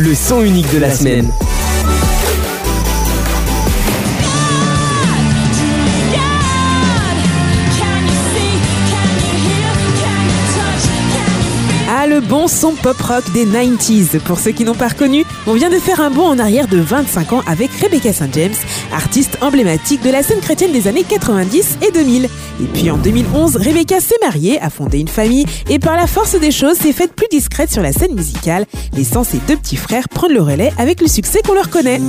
le son unique de la semaine. Bon son pop-rock des 90s. Pour ceux qui n'ont pas reconnu, on vient de faire un bond en arrière de 25 ans avec Rebecca St. James, artiste emblématique de la scène chrétienne des années 90 et 2000. Et puis en 2011, Rebecca s'est mariée, a fondé une famille et par la force des choses s'est faite plus discrète sur la scène musicale, laissant ses deux petits frères prendre le relais avec le succès qu'on leur connaît.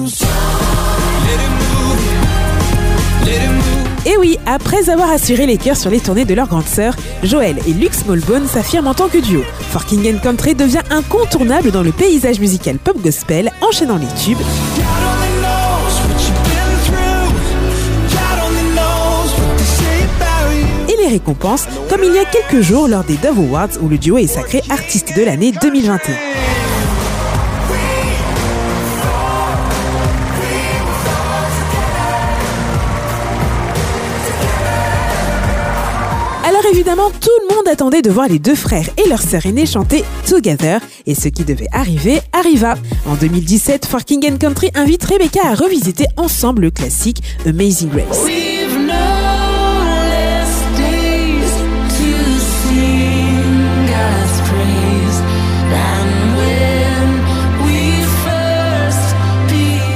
Et oui, après avoir assuré les chœurs sur les tournées de leurs grandes sœurs, Joël et Luke Smallbone s'affirment en tant que duo. For King and Country devient incontournable dans le paysage musical pop gospel, enchaînant les tubes. Et les récompenses, comme il y a quelques jours lors des Dove Awards où le duo est sacré artiste de l'année 2021. Alors évidemment, tout le monde attendait de voir les deux frères et leur sœur aînée chanter Together, et ce qui devait arriver arriva. En 2017, For King and Country invite Rebecca à revisiter ensemble le classique Amazing Grace.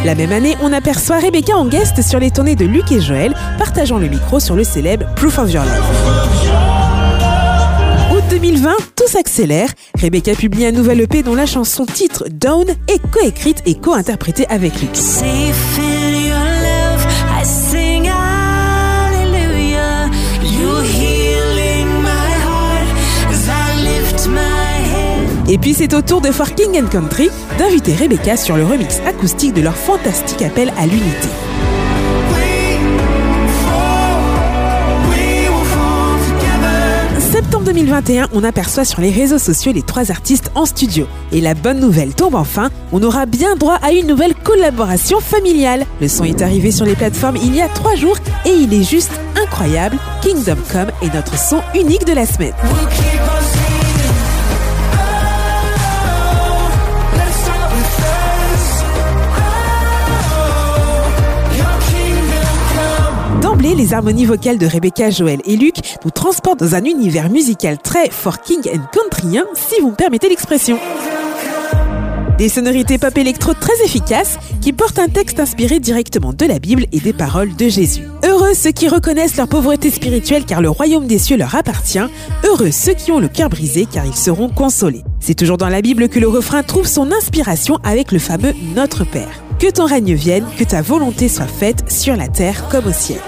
La même année, on aperçoit Rebecca en guest sur les tournées de Luc et Joël, partageant le micro sur le célèbre Proof of Your Love. Août 2020, tout s'accélère. Rebecca publie un nouvel EP dont la chanson titre Down est coécrite et co-interprétée avec Luc. Et puis c'est au tour de For King and Country d'inviter Rebecca sur le remix acoustique de leur fantastique appel à l'unité. Septembre 2021, on aperçoit sur les réseaux sociaux les trois artistes en studio. Et la bonne nouvelle tombe enfin, on aura bien droit à une nouvelle collaboration familiale. Le son est arrivé sur les plateformes il y a trois jours et il est juste incroyable. Kingdom Come est notre son unique de la semaine. Les harmonies vocales de Rebecca, Joël et Luc nous transportent dans un univers musical très for king and countryien, si vous me permettez l'expression. Des sonorités pop électro très efficaces qui portent un texte inspiré directement de la Bible et des paroles de Jésus. Heureux ceux qui reconnaissent leur pauvreté spirituelle car le royaume des cieux leur appartient. Heureux ceux qui ont le cœur brisé car ils seront consolés. C'est toujours dans la Bible que le refrain trouve son inspiration avec le fameux Notre Père. Que ton règne vienne, que ta volonté soit faite sur la terre comme au ciel.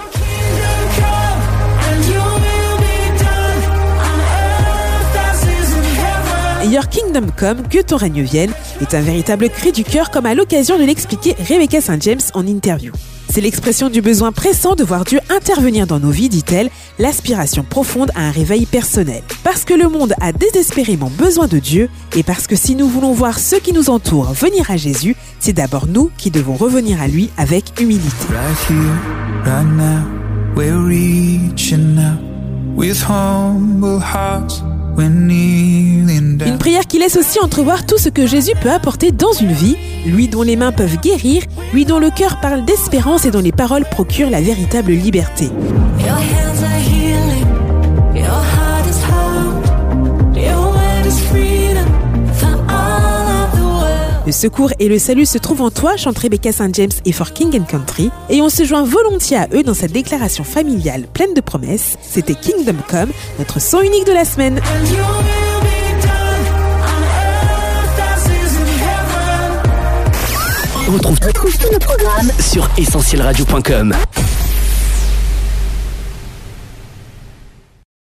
Your Kingdom Come, que ton règne vienne, est un véritable cri du cœur comme à l'occasion de l'expliquer Rebecca St. James en interview. C'est l'expression du besoin pressant de voir Dieu intervenir dans nos vies, dit-elle, l'aspiration profonde à un réveil personnel. Parce que le monde a désespérément besoin de Dieu et parce que si nous voulons voir ceux qui nous entourent venir à Jésus, c'est d'abord nous qui devons revenir à lui avec humilité. Une prière qui laisse aussi entrevoir tout ce que Jésus peut apporter dans une vie, lui dont les mains peuvent guérir, lui dont le cœur parle d'espérance et dont les paroles procurent la véritable liberté. Le secours et le salut se trouvent en toi, chante Rebecca St. James et For King and Country, et on se joint volontiers à eux dans cette déclaration familiale pleine de promesses. C'était Kingdom Come, notre son unique de la semaine. On retrouve tous nos programmes sur essentielradio.com.